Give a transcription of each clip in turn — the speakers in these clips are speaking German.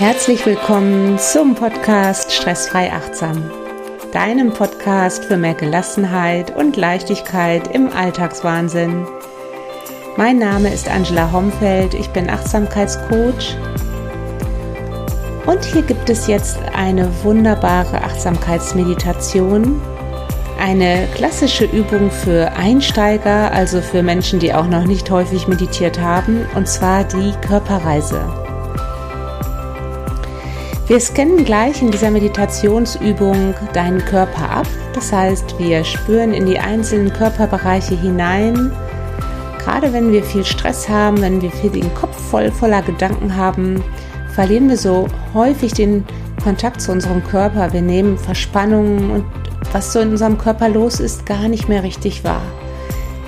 Herzlich willkommen zum Podcast Stressfrei Achtsam, deinem Podcast für mehr Gelassenheit und Leichtigkeit im Alltagswahnsinn. Mein Name ist Angela Homfeld, ich bin Achtsamkeitscoach und hier gibt es jetzt eine wunderbare Achtsamkeitsmeditation, eine klassische Übung für Einsteiger, also für Menschen, die auch noch nicht häufig meditiert haben, und zwar die Körperreise. Wir scannen gleich in dieser Meditationsübung deinen Körper ab. Das heißt, wir spüren in die einzelnen Körperbereiche hinein. Gerade wenn wir viel Stress haben, wenn wir viel den Kopf voll voller Gedanken haben, verlieren wir so häufig den Kontakt zu unserem Körper. Wir nehmen Verspannungen und was so in unserem Körper los ist, gar nicht mehr richtig wahr.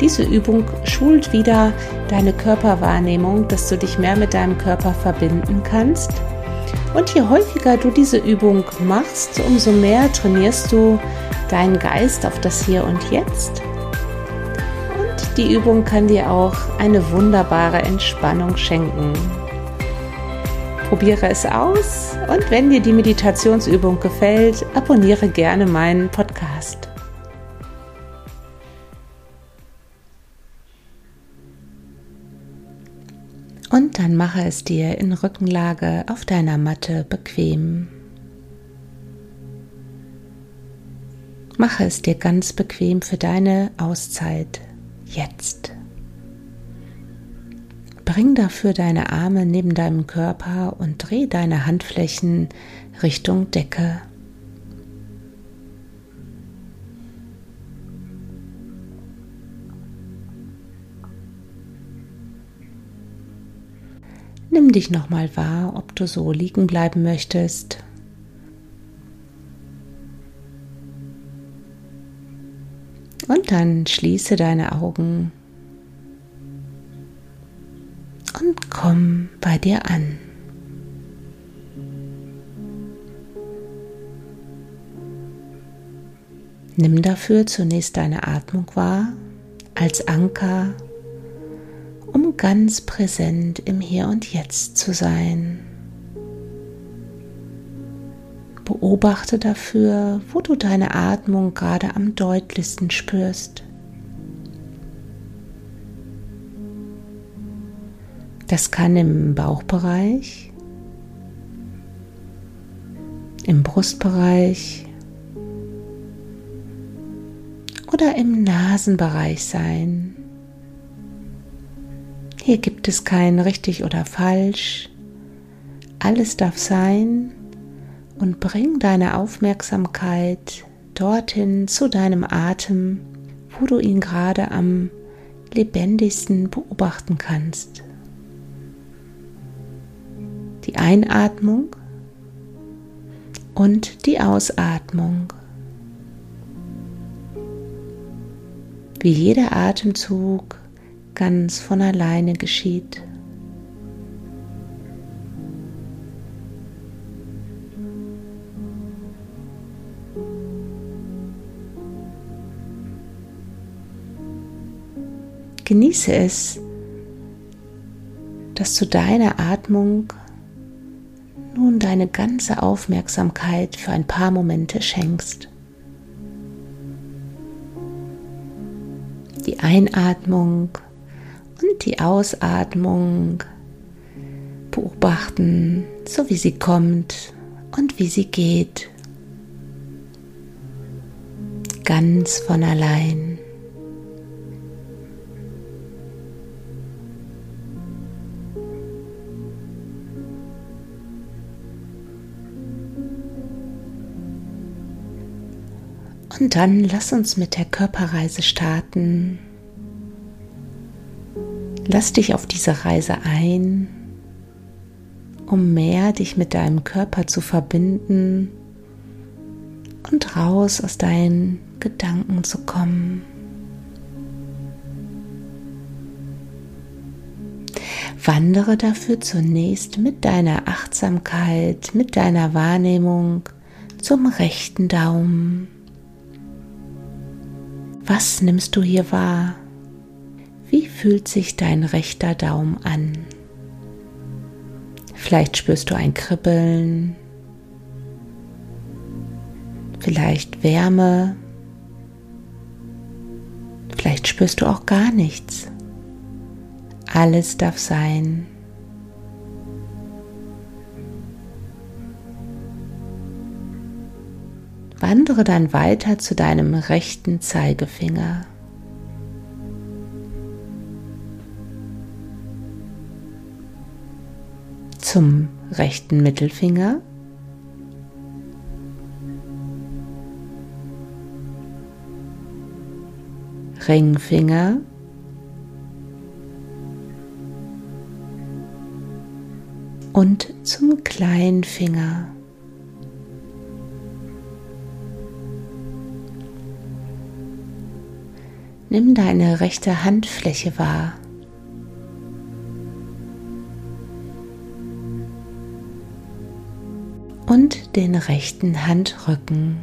Diese Übung schult wieder deine Körperwahrnehmung, dass du dich mehr mit deinem Körper verbinden kannst. Und je häufiger du diese Übung machst, umso mehr trainierst du deinen Geist auf das Hier und Jetzt. Und die Übung kann dir auch eine wunderbare Entspannung schenken. Probiere es aus und wenn dir die Meditationsübung gefällt, abonniere gerne meinen Podcast. Dann mache es dir in Rückenlage auf deiner Matte bequem. Mache es dir ganz bequem für deine Auszeit jetzt. Bring dafür deine Arme neben deinem Körper und dreh deine Handflächen Richtung Decke. Dich nochmal wahr, ob du so liegen bleiben möchtest. Und dann schließe deine Augen und komm bei dir an. Nimm dafür zunächst deine Atmung wahr als Anker, ganz präsent im Hier und Jetzt zu sein. Beobachte dafür, wo du deine Atmung gerade am deutlichsten spürst. Das kann im Bauchbereich, im Brustbereich oder im Nasenbereich sein. Hier gibt es kein richtig oder falsch. Alles darf sein und bring deine Aufmerksamkeit dorthin zu deinem Atem, wo du ihn gerade am lebendigsten beobachten kannst die Einatmung und die Ausatmung. Wie jeder Atemzug ganz von alleine geschieht. Genieße es, dass du deine Atmung nun deine ganze Aufmerksamkeit für ein paar Momente schenkst. Die Einatmung und die Ausatmung beobachten, so wie sie kommt und wie sie geht. Ganz von allein. Und dann lass uns mit der Körperreise starten. Lass dich auf diese Reise ein, um mehr dich mit deinem Körper zu verbinden und raus aus deinen Gedanken zu kommen. Wandere dafür zunächst mit deiner Achtsamkeit, mit deiner Wahrnehmung zum rechten Daumen. Was nimmst du hier wahr? Fühlt sich dein rechter Daumen an? Vielleicht spürst du ein Kribbeln, vielleicht Wärme, vielleicht spürst du auch gar nichts. Alles darf sein. Wandere dann weiter zu deinem rechten Zeigefinger. Zum rechten Mittelfinger. Ringfinger. Und zum Kleinfinger. Nimm deine rechte Handfläche wahr. Den rechten Handrücken.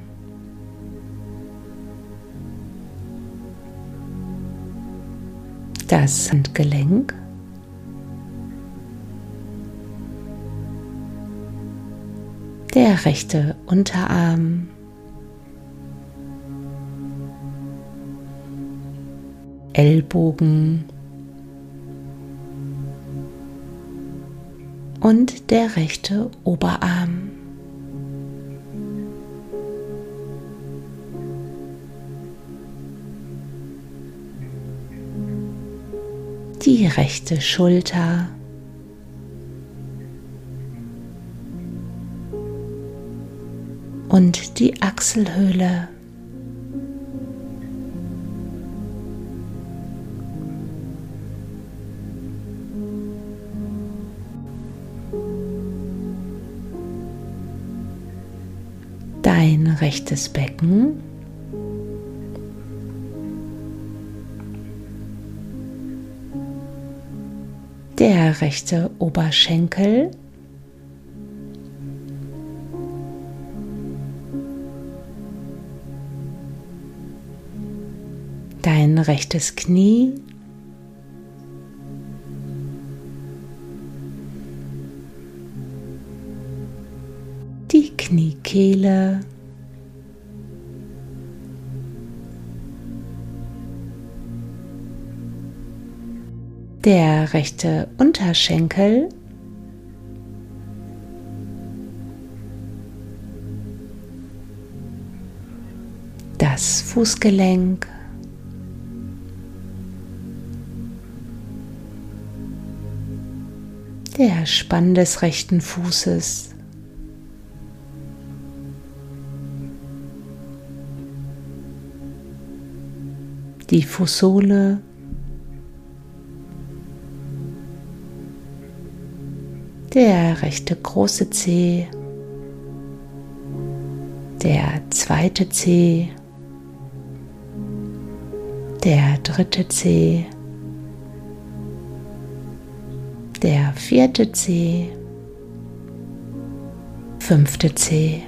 Das Handgelenk. Der rechte Unterarm. Ellbogen und der rechte Oberarm. Die rechte Schulter. Und die Achselhöhle. dein rechtes Becken. Der rechte Oberschenkel. Dein rechtes Knie. Kniekehle. Der rechte Unterschenkel. Das Fußgelenk. Der Spann des rechten Fußes. die Fußsohle, der rechte große Zeh, der zweite Zeh, der dritte Zeh, der vierte Zeh, fünfte Zeh.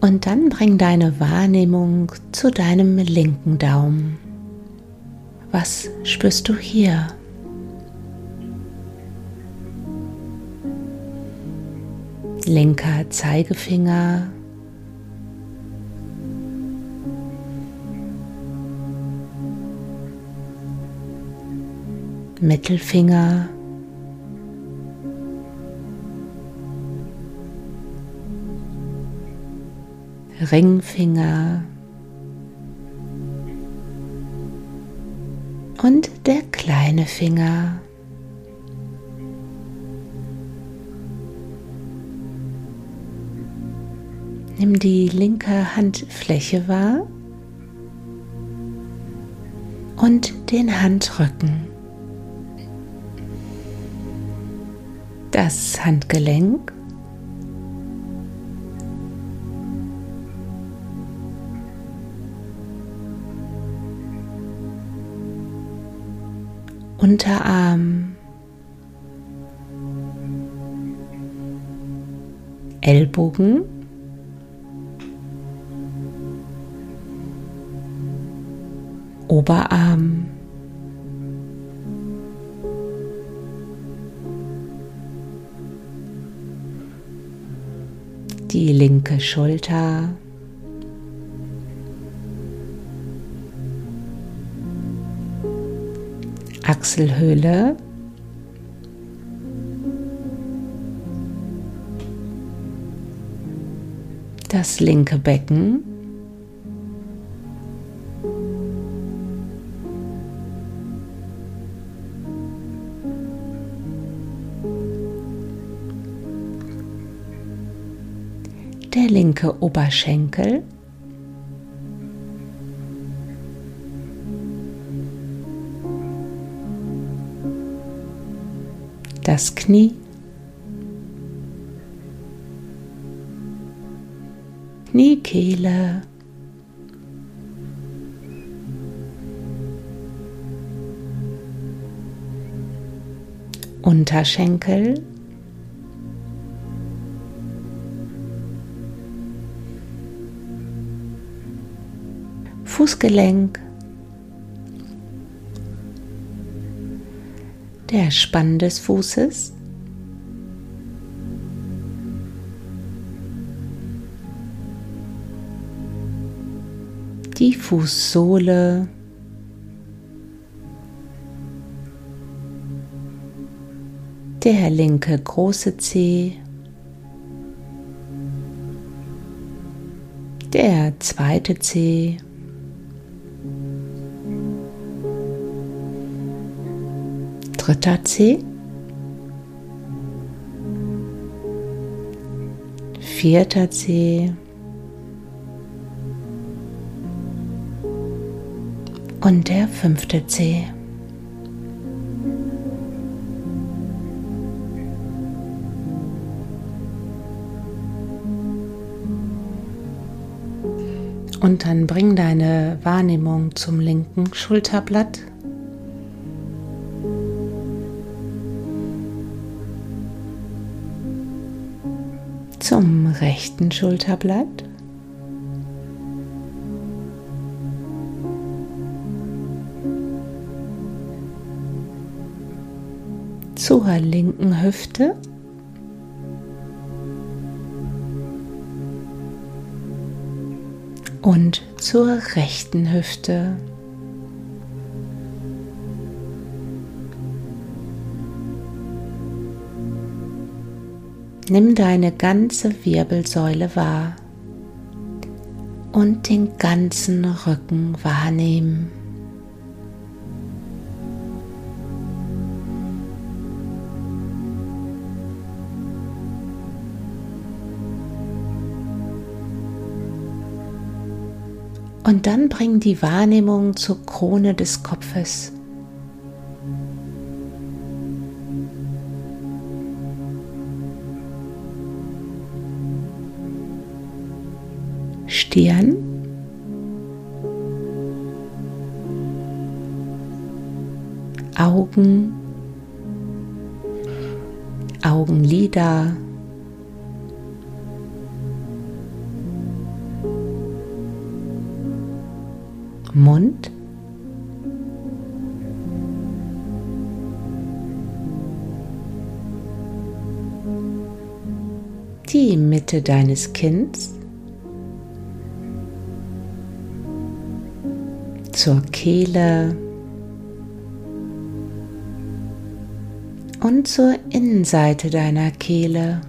Und dann bring deine Wahrnehmung zu deinem linken Daumen. Was spürst du hier? Linker Zeigefinger. Mittelfinger. Ringfinger und der kleine Finger. Nimm die linke Handfläche wahr und den Handrücken. Das Handgelenk. Unterarm, Ellbogen, Oberarm, die linke Schulter. Achselhöhle. Das linke Becken. Der linke Oberschenkel, das Knie, Kniekehle, Unterschenkel, Fußgelenk, der Spann des Fußes, die Fußsohle, der linke große Zeh, der zweite Zeh, dritter Zeh, vierter Zeh und der fünfte Zeh. Und dann bring deine Wahrnehmung zum linken Schulterblatt. Zum rechten Schulterblatt. Zur linken Hüfte. Und zur rechten Hüfte. Nimm deine ganze Wirbelsäule wahr und den ganzen Rücken wahrnehmen. Und dann bring die Wahrnehmung zur Krone des Kopfes. Stirn. Augen, Augenlider, Mund, die Mitte deines Kinns, zur Kehle und zur Innenseite deiner Kehle.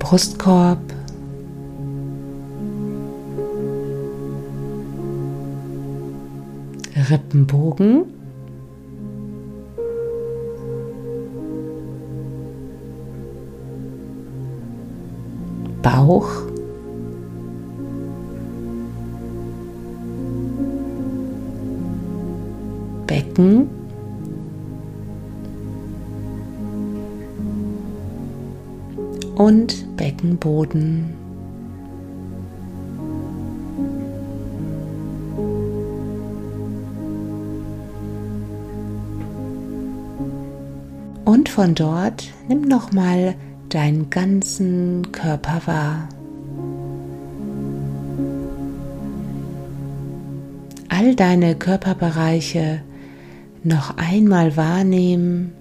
Brustkorb, Rippenbogen, Bauch, Becken, und Beckenboden. Und von dort nimm nochmal deinen ganzen Körper wahr. All deine Körperbereiche noch einmal wahrnehmen,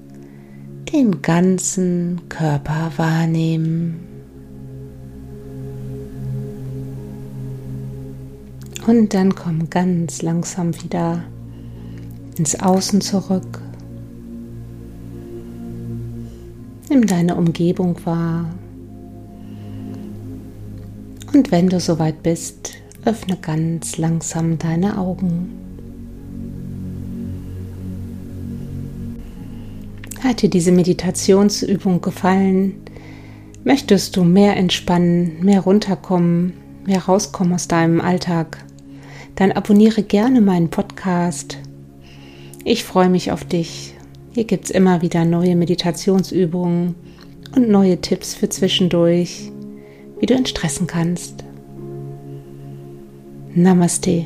den ganzen Körper wahrnehmen. Und dann komm ganz langsam wieder ins Außen zurück. Nimm deine Umgebung wahr. Und wenn du soweit bist, öffne ganz langsam deine Augen. Hat dir diese Meditationsübung gefallen? Möchtest du mehr entspannen, mehr runterkommen, mehr rauskommen aus deinem Alltag? Dann abonniere gerne meinen Podcast. Ich freue mich auf dich. Hier gibt es immer wieder neue Meditationsübungen und neue Tipps für zwischendurch, wie du entstressen kannst. Namaste.